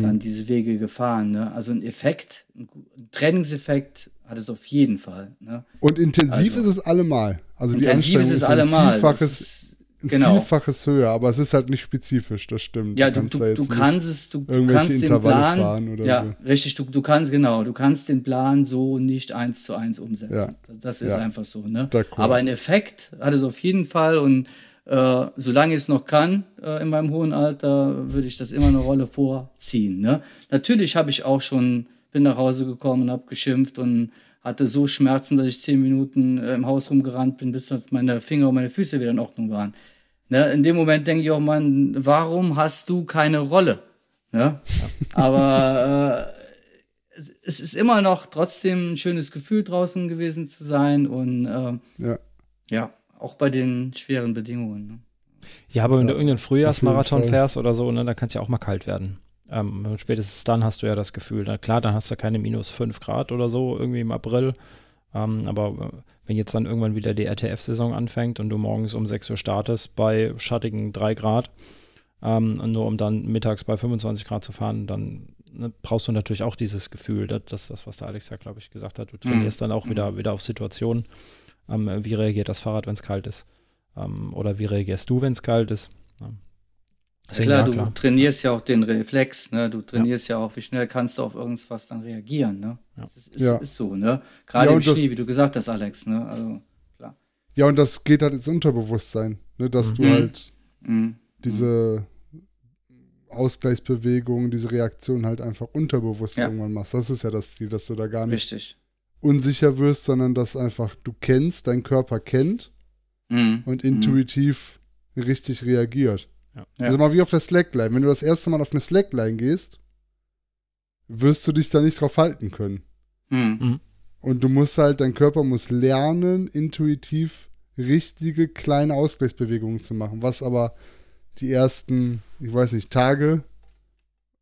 Dann diese Wege gefahren. Ne? Also ein Effekt, ein, Trainingseffekt hat es auf jeden Fall. Ne? Und intensiv Also- ist es allemal. Also die Intensiv ist Anstrengung es allemal. Vielfaches, ein genau. Vielfaches höher, aber es ist halt nicht spezifisch, das stimmt. Ja, du, kannst du, du kannst es, du, du kannst den Intervalle Plan, fahren oder ja, so. richtig, du, du kannst, genau, du kannst den Plan so nicht eins zu eins umsetzen. Ja. Das, das ist Ja. einfach so, ne? Aber ein Effekt hat es auf jeden Fall und äh, solange ich es noch kann äh, in meinem hohen Alter, würde ich das immer eine Rolle vorziehen, ne? Natürlich habe ich auch schon, bin nach Hause gekommen und habe geschimpft und hatte so Schmerzen, dass ich zehn Minuten äh, im Haus rumgerannt bin, bis meine Finger und meine Füße wieder in Ordnung waren. Ne, in dem Moment denke ich auch, Mann, warum hast du keine Rolle? Ne? Aber es ist immer noch trotzdem ein schönes Gefühl draußen gewesen zu sein und äh, Ja. ja, auch bei den schweren Bedingungen. Ne? Ja, aber wenn Ja, du irgendeinen Frühjahrsmarathon fährst oder so, ne, dann kann es ja auch mal kalt werden. Ähm, spätestens dann hast du ja das Gefühl, na klar, dann hast du keine minus 5 Grad oder so irgendwie im April. Ähm, aber äh, wenn jetzt dann irgendwann wieder die RTF-Saison anfängt und du morgens um 6 Uhr startest bei schattigen 3 Grad, ähm, und nur um dann mittags bei 25 Grad zu fahren, dann ne, brauchst du natürlich auch dieses Gefühl, das, das, das was der Alex ja, glaube ich, gesagt hat. Du trainierst dann auch wieder, wieder auf Situationen. Ähm, wie reagiert das Fahrrad, wenn es kalt ist? Ähm, oder wie reagierst du, wenn es kalt ist? Ja. Deswegen, klar, ja, du klar. trainierst ja auch den Reflex, ne? Du trainierst ja, auch, wie schnell kannst du auf irgendwas dann reagieren, ne? Ja. Das ist, ist, Ja. ist so, ne? Gerade Ja, im Schnee, wie du gesagt hast, Alex, ne? Also, klar. Ja, und das geht halt ins Unterbewusstsein, ne, dass du Mhm. halt Mhm. diese Ausgleichsbewegung, diese Reaktion halt einfach unterbewusst Ja. irgendwann machst. Das ist ja das Ziel, dass du da gar nicht Richtig. Unsicher wirst, sondern dass einfach du kennst, dein Körper kennt Mhm. und intuitiv richtig reagiert. Ja. Ja. Also mal wie auf der Slackline. Wenn du das erste Mal auf eine Slackline gehst, wirst du dich da nicht drauf halten können. Mhm. Und du musst halt, dein Körper muss lernen, intuitiv richtige kleine Ausgleichsbewegungen zu machen, was aber die ersten, ich weiß nicht, Tage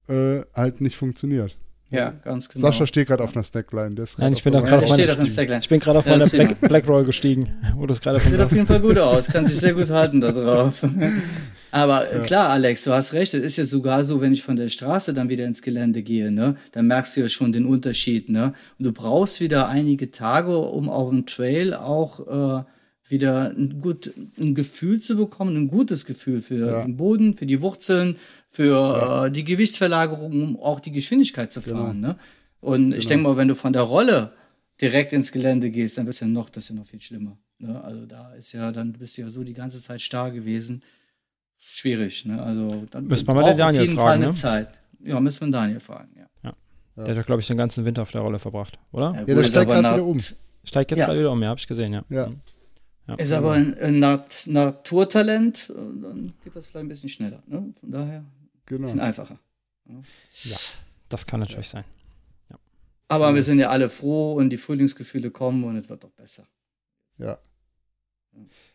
äh, halt nicht funktioniert. Ja, ganz genau. Sascha steht gerade auf einer Snackline. Der ist Nein, ich bin auf gerade auf stehe meiner doch im Slackline. Ich bin gerade auf Ja, meiner sieht Black, Blackroll gestiegen, wo das gerade von Sieht auf jeden Fall gut aus, kann sich sehr gut halten da drauf. Aber äh, Ja. klar, Alex, du hast recht. Es ist ja sogar so, wenn ich von der Straße dann wieder ins Gelände gehe, ne, dann merkst du ja schon den Unterschied, ne? Und du brauchst wieder einige Tage, um auf dem Trail auch äh, wieder ein, gut, ein Gefühl zu bekommen, ein gutes Gefühl für Ja. den Boden, für die Wurzeln, für Ja. äh, die Gewichtsverlagerung, um auch die Geschwindigkeit zu Genau. fahren, ne? Und ich Genau. denke mal, wenn du von der Rolle direkt ins Gelände gehst, dann ist ja noch, das ist ja noch viel schlimmer. Ne? Also da ist ja, dann bist du ja so die ganze Zeit starr gewesen. Schwierig, ne? Also dann Müssen wir mal den Daniel auf jeden fragen, Fall eine ne? Zeit. Ja, müssen wir den Daniel fragen, ja. Der hat ja, glaube ich, den ganzen Winter auf der Rolle verbracht, oder? Ja, gut, der steigt gerade wieder um. Steigt jetzt Ja. gerade wieder um, ja, habe ich gesehen, ja. Ja. Ja. Ist aber ein, ein Nat Naturtalent, äh, dann geht das vielleicht ein bisschen schneller. Ne? Von daher ein Genau. bisschen einfacher. Das kann natürlich sein. Aber wir sind ja alle froh und die Frühlingsgefühle kommen und es wird doch besser. Ja.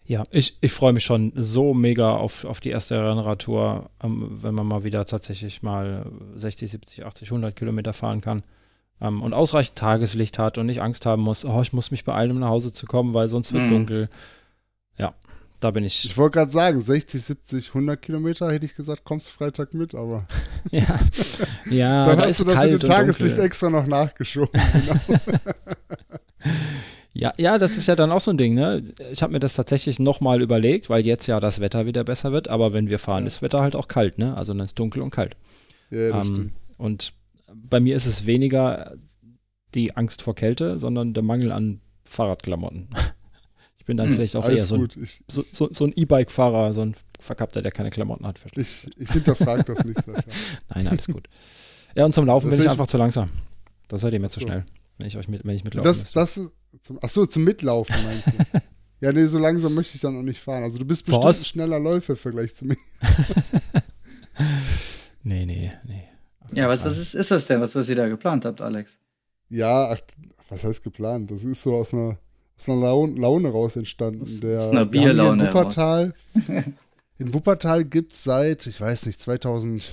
Ja, ich, ich freue mich schon so mega auf, auf die erste Rennradtour, ähm, wenn man mal wieder tatsächlich mal 60, 70, 80, 100 Kilometer fahren kann ähm, und ausreichend Tageslicht hat und nicht Angst haben muss, oh, ich muss mich beeilen, um nach Hause zu kommen, weil sonst wird Mhm. dunkel. Ja, da bin ich. Ich wollte gerade sagen, 60, 70, 100 Kilometer hätte ich gesagt, kommst Freitag mit, aber ja, ja dann da hast ist du das kalt mit dem Tageslicht dunkel. extra noch nachgeschoben. Ja, ja, das ist ja dann auch so ein Ding, ne? Ich habe mir das tatsächlich nochmal überlegt, weil jetzt ja das Wetter wieder besser wird, aber wenn wir fahren, Ja. ist das Wetter halt auch kalt, ne? Also dann ist dunkel und kalt. ja, das Ähm, stimmt. und bei mir ist es weniger die Angst vor Kälte, sondern der Mangel an Fahrradklamotten. Ich bin dann Hm, vielleicht auch eher so ein, gut. Ich, so, so, so ein E-Bike-Fahrer, so ein Verkappter, der keine Klamotten hat. ich, ich hinterfrage das nicht, Sascha. Nein, alles gut. Ja, und zum Laufen Das bin ich einfach zu langsam. Das seid ihr mir zu so. schnell, wenn ich euch mit, wenn ich mitlaufen Das, müsste. das, zum, ach so, zum Mitlaufen meinst du? ja, nee, so langsam möchte ich dann auch nicht fahren. Also du bist bestimmt ein schneller Läufer im Vergleich zu mir. Nee, nee, nee. Ja, was, was ist, ist das denn, was, was ihr da geplant habt, Alex? Ja, ach, was heißt geplant? Das ist so aus einer, aus einer Laune, Laune raus entstanden. Aus- Der, aus einer Bierlaune In Wuppertal, in Wuppertal gibt es seit, ich weiß nicht, 2014,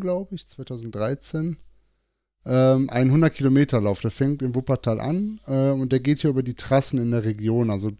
glaube ich, 2013, ähm, einen 100-Kilometer-Lauf. Der fängt in Wuppertal an äh, und der geht hier über die Trassen in der Region, also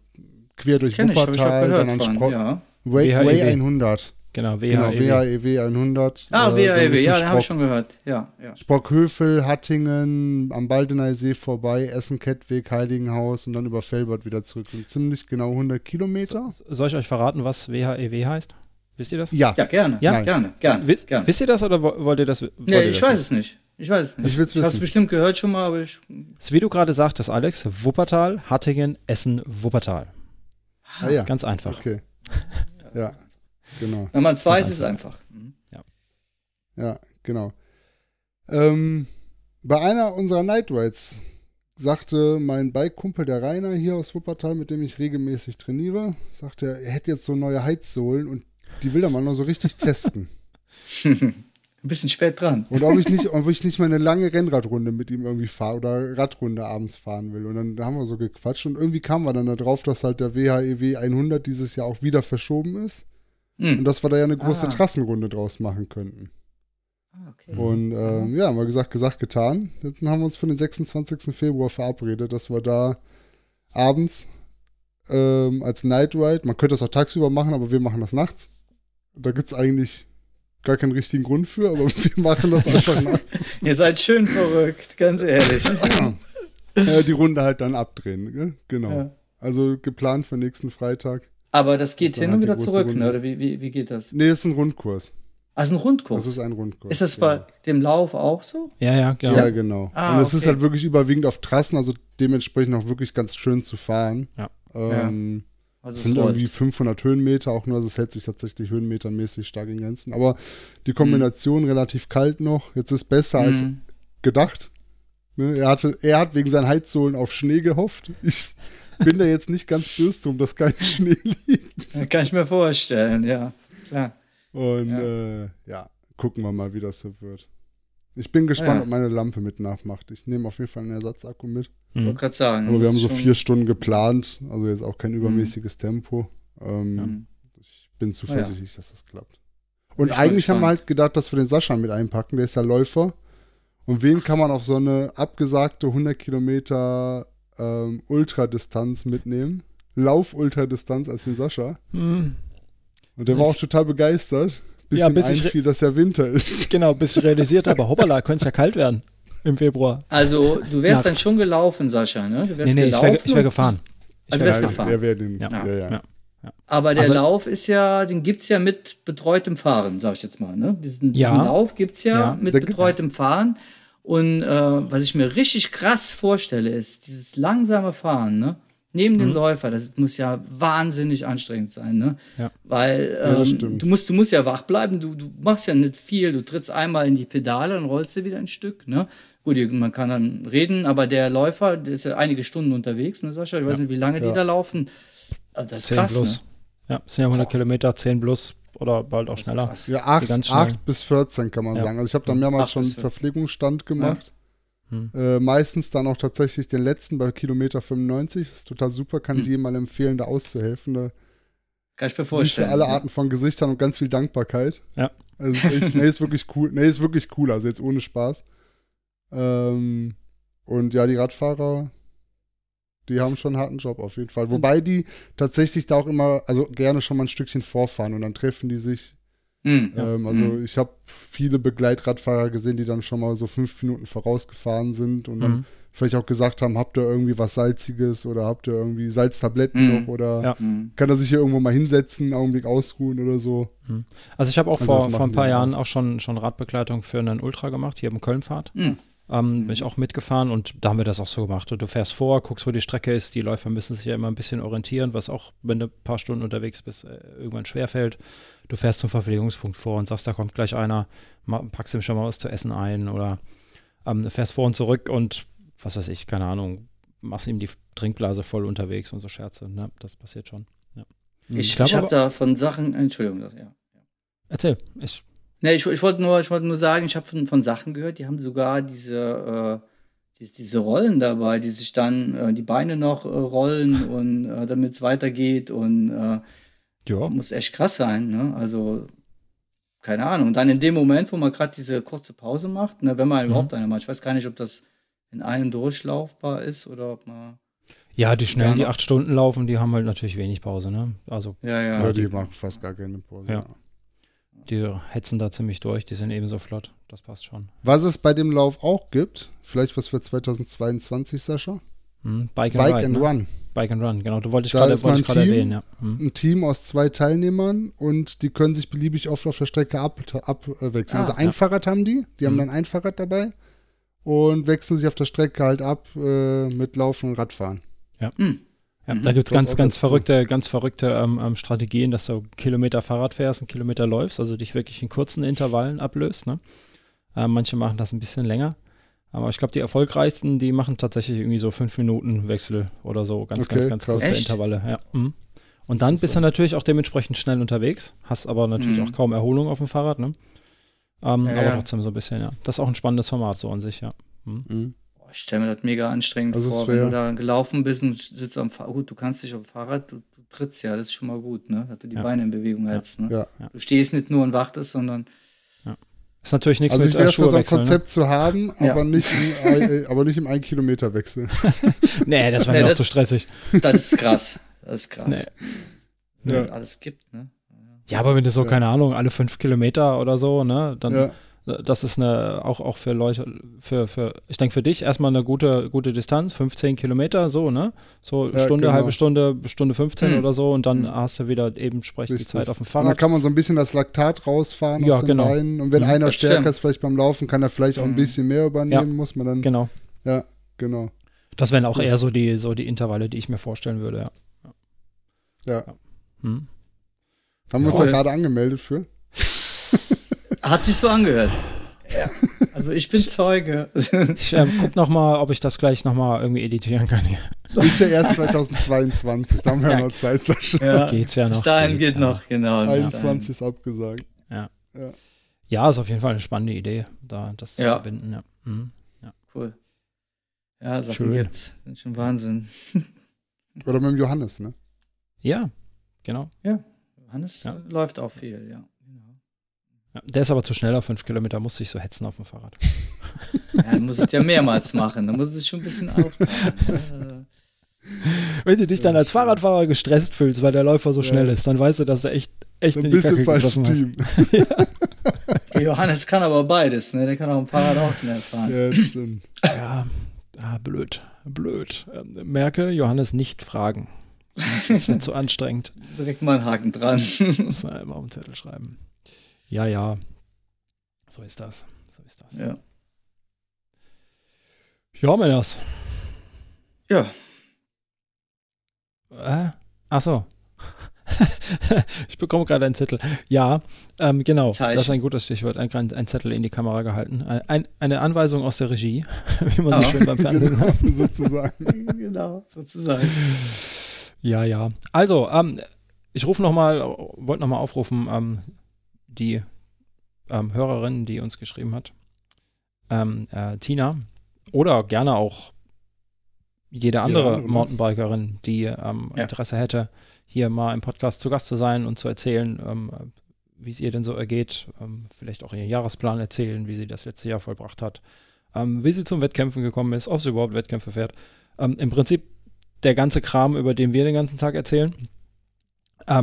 quer durch Kenn ich, habe ich Wuppertal, dann an von, Spro ja. Way, WHEW. Way 100. Genau, Genau, WHEW. WHEW 100. Ah, äh, WAEW, Richtung ja, den habe ich schon gehört. Ja, ja. Sprockhövel, Hattingen, am Baldener See vorbei, Essen-Kettweg, Heiligenhaus und dann über Felbert wieder zurück. Sind ziemlich genau 100 Kilometer. Soll ich euch verraten, was WHEW heißt? Wisst ihr das? Ja, Ja, gerne. Ja? Nein. gerne, gerne. Wiss, gerne. Wisst ihr das oder wo- wollt ihr das? wollt Nee, ihr ich das weiß es nicht. Ich weiß es nicht. Ich will's hab's wissen. bestimmt gehört schon mal, aber ich. Das ist, wie du gerade sagtest, Alex, Wuppertal, Hattingen, Essen, Wuppertal. ah, ja. Ganz einfach. Okay. Ja, genau. Wenn man es weiß, ist es einfach. Mhm. Ja, genau. Ähm, bei einer unserer Night Rides sagte mein Bike-Kumpel, der Rainer hier aus Wuppertal, mit dem ich regelmäßig trainiere, sagte er, er hätte jetzt so neue Heizsohlen und die will er mal noch so richtig testen. Ein bisschen spät dran. Und ob ich nicht, ob ich nicht mal eine lange Rennradrunde mit ihm irgendwie fahre oder Radrunde abends fahren will. Und dann haben wir so gequatscht und irgendwie kamen wir dann darauf, dass halt der WHEW 100 dieses Jahr auch wieder verschoben ist. Hm. Und dass wir da ja eine große Ah. Trassenrunde draus machen könnten. Ah, okay. Und ähm, ja, haben wir gesagt, gesagt, getan. Dann haben wir uns für den 26. Februar verabredet, dass wir da abends ähm, als Night Ride, man könnte das auch tagsüber machen, aber wir machen das nachts. Da gibt es eigentlich gar keinen richtigen Grund für, aber wir machen das einfach nachts. Ihr seid schön verrückt, ganz ehrlich. äh, die Runde halt dann abdrehen, gell? genau. Ja. Also geplant für nächsten Freitag. Aber das geht ist hin halt und wieder zurück, Runde. ne? Oder wie, wie, wie geht das? Nee, ist ein Rundkurs. Also ein Rundkurs. Das ist ein Rundkurs. Ist das ja. bei dem Lauf auch so? Ja, ja, genau. Ja, genau. Ah, und es ist okay. halt wirklich überwiegend auf Trassen, also dementsprechend auch wirklich ganz schön zu fahren. Ja. Ähm, Also Es sind irgendwie 500 Höhenmeter auch nur, also es hält sich tatsächlich höhenmetermäßig stark in Grenzen. Aber die Kombination relativ kalt noch. Jetzt ist besser als Mhm. gedacht. Ne? Er, hatte, er hat wegen seinen Heizsohlen auf Schnee gehofft. Ich bin da jetzt nicht ganz böse drum, dass kein Schnee liegt. Das kann ich mir vorstellen, ja. Klar. Und Ja. ja, äh, ja gucken wir mal, wie das so wird. Ich bin gespannt, Ja. ob meine Lampe mit nachmacht. Ich nehme auf jeden Fall einen Ersatzakku mit. Ich wollte gerade sagen. Aber wir haben so vier Stunden geplant, also jetzt auch kein übermäßiges Tempo. Ähm, Mhm. Ich bin zuversichtlich, dass das klappt. Und ich eigentlich haben wir halt gedacht, dass wir den Sascha mit einpacken, der ist ja Läufer. Und wen kann man auf so eine abgesagte 100 Kilometer ähm, Ultradistanz mitnehmen? Lauf-Ultradistanz als den Sascha. Hm, Und der war auch total begeistert, bis Ja, ihm bis ich einfiel, dass ja Winter ist. genau, bis ich realisiert habe, hoppala, könnte es ja kalt werden im Februar. Also, du wärst Nachts. dann schon gelaufen, Sascha, ne? Du wärst Nee, nee, ich gelaufen. wäre ich wär gefahren. Ich Ah, du wär wärst gefahren. gefahren. Er wäre den. Ja. Ja, ja. Ja. aber der Also- Lauf ist ja, den gibt's ja mit betreutem Fahren, sag ich jetzt mal, ne? Diesen, diesen Ja. Lauf gibt's ja, Ja. mit betreutem Fahren. Und äh, was ich mir richtig krass vorstelle, ist dieses langsame Fahren, ne? Neben dem Läufer, das muss ja wahnsinnig anstrengend sein, ne? Ja. Weil Ja, ähm, stimmt. du, musst, du musst ja wach bleiben, du, du machst ja nicht viel, du trittst einmal in die Pedale und rollst du wieder ein Stück, ne? Gut, man kann dann reden, aber der Läufer, der ist ja einige Stunden unterwegs, ne, Sascha? Ich weiß nicht, wie lange die Ja. da laufen. Also Das ist 10 krass, plus. ne? Ja, sind ja 100 Kilometer, 10 plus oder bald auch schneller. Krass. Ja, 8, ganz schnell. 8 bis 14 kann man Ja. sagen. Also ich habe da mehrmals Acht schon bis 14. Verpflegungsstand gemacht. Hm. Äh, meistens dann auch tatsächlich den letzten bei Kilometer 95. Das ist total super, kann ich jedem mal empfehlen, da auszuhelfen. Da Kann ich mir siehst du vorstellen. alle ja. Arten von Gesichtern und ganz viel Dankbarkeit. Ja. Also ist echt, nee, ist wirklich cool. Nee, ist wirklich cool, also jetzt ohne Spaß. Ähm, und ja, die Radfahrer, die haben schon einen harten Job auf jeden Fall. Wobei die tatsächlich da auch immer, also gerne schon mal ein Stückchen vorfahren und dann treffen die sich Mhm. ähm, also Mhm. ich habe viele Begleitradfahrer gesehen, die dann schon mal so fünf Minuten vorausgefahren sind und dann Mhm. vielleicht auch gesagt haben, habt ihr irgendwie was Salziges oder habt ihr irgendwie Salztabletten Mhm. noch oder Ja. Mhm. kann er sich hier irgendwo mal hinsetzen, einen Augenblick ausruhen oder so. Also ich habe auch Also vor, vor ein paar Jahren auch schon, schon Radbegleitung für einen Ultra gemacht, hier im Kölnfahrt. Mhm. Ähm, bin ich auch mitgefahren und da haben wir das auch so gemacht. Du fährst vor, guckst, wo die Strecke ist. Die Läufer müssen sich ja immer ein bisschen orientieren, was auch, wenn du ein paar Stunden unterwegs bist, äh, irgendwann schwerfällt. Du fährst zum Verpflegungspunkt vor und sagst, da kommt gleich einer, packst ihm schon mal was zu essen ein oder ähm, fährst vor und zurück und was weiß ich, keine Ahnung, machst ihm die Trinkblase voll unterwegs und so Scherze. Ne? Das passiert schon. Ich, Ich ich, glaub habe da von Sachen, Entschuldigung, das, ja. Erzähl. Ich, Nee, ich, ich wollte nur, ich wollte nur sagen, ich habe von, von Sachen gehört, die haben sogar diese, äh, die, diese Rollen dabei, die sich dann äh, die Beine noch äh, rollen und äh, damit es weitergeht und äh, ja. muss echt krass sein, ne? Also keine Ahnung. Und dann in dem Moment, wo man gerade diese kurze Pause macht, ne, wenn man Mhm. überhaupt eine macht, ich weiß gar nicht, ob das in einem durchlaufbar ist oder ob man Ja, die schnellen, die acht Stunden laufen, die haben halt natürlich wenig Pause, ne? Also ja, Ja, ja. die machen fast gar keine Pause. Ja. Ja. Die hetzen da ziemlich durch, die sind ebenso flott. Das passt schon. Was es bei dem Lauf auch gibt, vielleicht was für 2022, Sascha? Hm, Bike and, Bike Ride, and ne? Run. Bike and Run, genau. Du wolltest Da gerade wollte erwähnen, ja. Hm. Ein Team aus zwei Teilnehmern und die können sich beliebig oft auf der Strecke ab, abwechseln. Ah, also ein ja. Fahrrad haben die, die haben Mhm. dann ein Fahrrad dabei und wechseln sich auf der Strecke halt ab äh, mit Laufen und Radfahren. Hm. Ja, Mhm. da gibt es ganz, ganz ganz cool. verrückte, ganz verrückte ähm, ähm, Strategien, dass du Kilometer Fahrrad fährst, einen Kilometer läufst, also dich wirklich in kurzen Intervallen ablöst. Ne? Ähm, manche machen das ein bisschen länger. Aber ich glaube, die erfolgreichsten, die machen tatsächlich irgendwie so fünf Minuten Wechsel oder so. Ganz, Okay, ganz, ganz krass. kurze Echt? Intervalle. Ja. Mhm. Und dann bist du natürlich auch dementsprechend schnell unterwegs, hast aber natürlich Mhm. auch kaum Erholung auf dem Fahrrad. Ne? Ähm, Ja, aber ja. trotzdem so ein bisschen, ja. Das ist auch ein spannendes Format so an sich, ja. Hm. Mhm. Ich stelle mir das mega anstrengend Das vor, wenn du da gelaufen bist und sitzt am Fahrrad. Gut, du kannst dich auf dem Fahrrad, du, du trittst ja, das ist schon mal gut, ne? Dass du die Ja. Beine in Bewegung Ja. hältst. Ne? Ja. Du stehst nicht nur und wartest, sondern Ist natürlich nichts Also mit ich wäre für so ein Schuhwechseln, Konzept zu haben, Ja. aber, nicht im, ein- äh, aber nicht im 1-Kilometer-Wechsel. Ne? Nee, das wäre Nee, mir auch das- zu stressig. das ist krass. Das ist krass. Nee. Ja. Und alles gibt, ne? Ja, aber wenn du so, Ja. keine Ahnung, alle fünf Kilometer oder so, ne, dann Ja, das ist eine, auch, auch für Leute, für, für, ich denke für dich erstmal eine gute, gute Distanz, 15 Kilometer, so, ne? So Ja, Stunde, genau. halbe Stunde, Stunde 15 Hm. oder so und dann Hm. hast du wieder eben entsprechend die. Zeit auf dem Und dann Fahrrad. kann man so ein bisschen das Laktat rausfahren Ja, aus den genau. Beinen. Und wenn Mhm. einer stärker stimmt. ist, vielleicht beim Laufen, kann er vielleicht auch ein Mhm. bisschen mehr übernehmen, muss man dann. Genau. Ja, genau. Das wären auch eher so die, so die Intervalle, die ich mir vorstellen würde, ja. Ja. Hm. Haben wir uns da gerade angemeldet für? Hat sich so angehört. Ja. Also ich bin Zeuge. Ich ähm, guck noch mal, ob ich das gleich noch mal irgendwie editieren kann. Hier. Ist ja erst 2022, da haben wir ja Ja. noch Zeit, Sascha. ja. Geht's ja noch. Bis dahin geht ja noch, genau. bis 21 ist abgesagt. Ja, ist auf jeden Fall eine spannende Idee, da das zu Ja. verbinden, ja. Mhm. dahin. Cool. Ja, Sachen Schön. gibt's. Das ist schon Wahnsinn. Oder mit dem Johannes, ne? Ja, genau. Ja. äh, läuft auch viel, ja. Ja, der ist aber zu schnell auf fünf Kilometer, muss sich so hetzen auf dem Fahrrad. Ja, dann muss es ja mehrmals machen. Dann muss es schon ein bisschen aufteilen. ne? Wenn du dich dann als Fahrradfahrer gestresst fühlst, weil der Läufer so Ja. schnell ist, dann weißt du, dass er echt, echt Ein in die bisschen hast. Team. Der Johannes kann aber beides, ne? Der kann auch im Fahrrad auch schnell fahren. Ja, stimmt. Ja, ah, blöd, blöd. Ähm, merke, Johannes nicht fragen. Das wird zu anstrengend. Direkt mal einen Haken dran. Muss man immer auf den Zettel schreiben. Ja, ja. So ist das. So ist das. ja. Ja, Männers. ja, Äh? Ach so. ich bekomme gerade einen Zettel. Ja, ähm, genau. Zeichen. Das ist ein gutes Stichwort. Ein, ein Zettel in die Kamera gehalten. Ein, eine Anweisung aus der Regie, wie man so Ah. schön beim Fernsehen sagt. Genau, sozusagen. genau, sozusagen. Ja, ja. Also, ähm, ich rufe nochmal, wollte nochmal aufrufen, ähm, die ähm, Hörerin, die uns geschrieben hat, ähm, äh, Tina, oder gerne auch jede andere andere, ne? Mountainbikerin, die ähm, Ja. Interesse hätte, hier mal im Podcast zu Gast zu sein und zu erzählen, ähm, wie es ihr denn so ergeht, ähm, vielleicht auch ihren Jahresplan erzählen, wie sie das letzte Jahr vollbracht hat, ähm, wie sie zum Wettkämpfen gekommen ist, ob sie überhaupt Wettkämpfe fährt. Im Prinzip der ganze Kram, über den wir den ganzen Tag erzählen.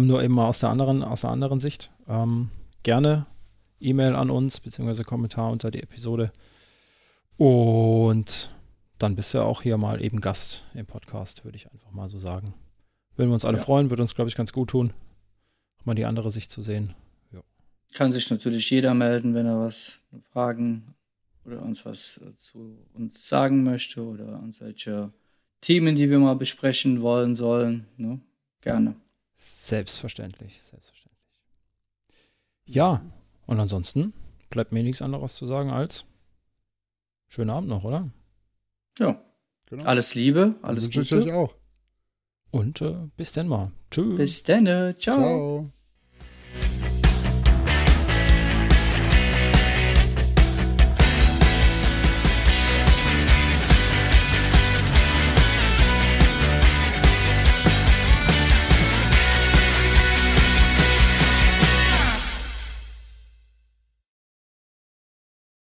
Nur eben mal aus der anderen, aus der anderen Sicht. Gerne E-Mail an uns, beziehungsweise Kommentar unter die Episode. Und dann bist du auch hier mal eben Gast im Podcast, würde ich einfach mal so sagen. Würden wir uns alle Ja. freuen, würde uns, glaube ich, ganz gut tun, mal die andere Sicht zu sehen. Kann sich natürlich jeder melden, wenn er was Fragen oder uns was äh, zu uns sagen möchte oder uns welche Themen, die wir mal besprechen wollen sollen. Ne? Gerne. Selbstverständlich, selbstverständlich. Ja, und ansonsten bleibt mir nichts anderes zu sagen als schönen Abend noch, oder? Ja, Genau. alles Liebe, alles Wünsche ich Gute. euch auch. Und äh, bis denn mal. Tschüss. Bis dann. Ciao. Ciao.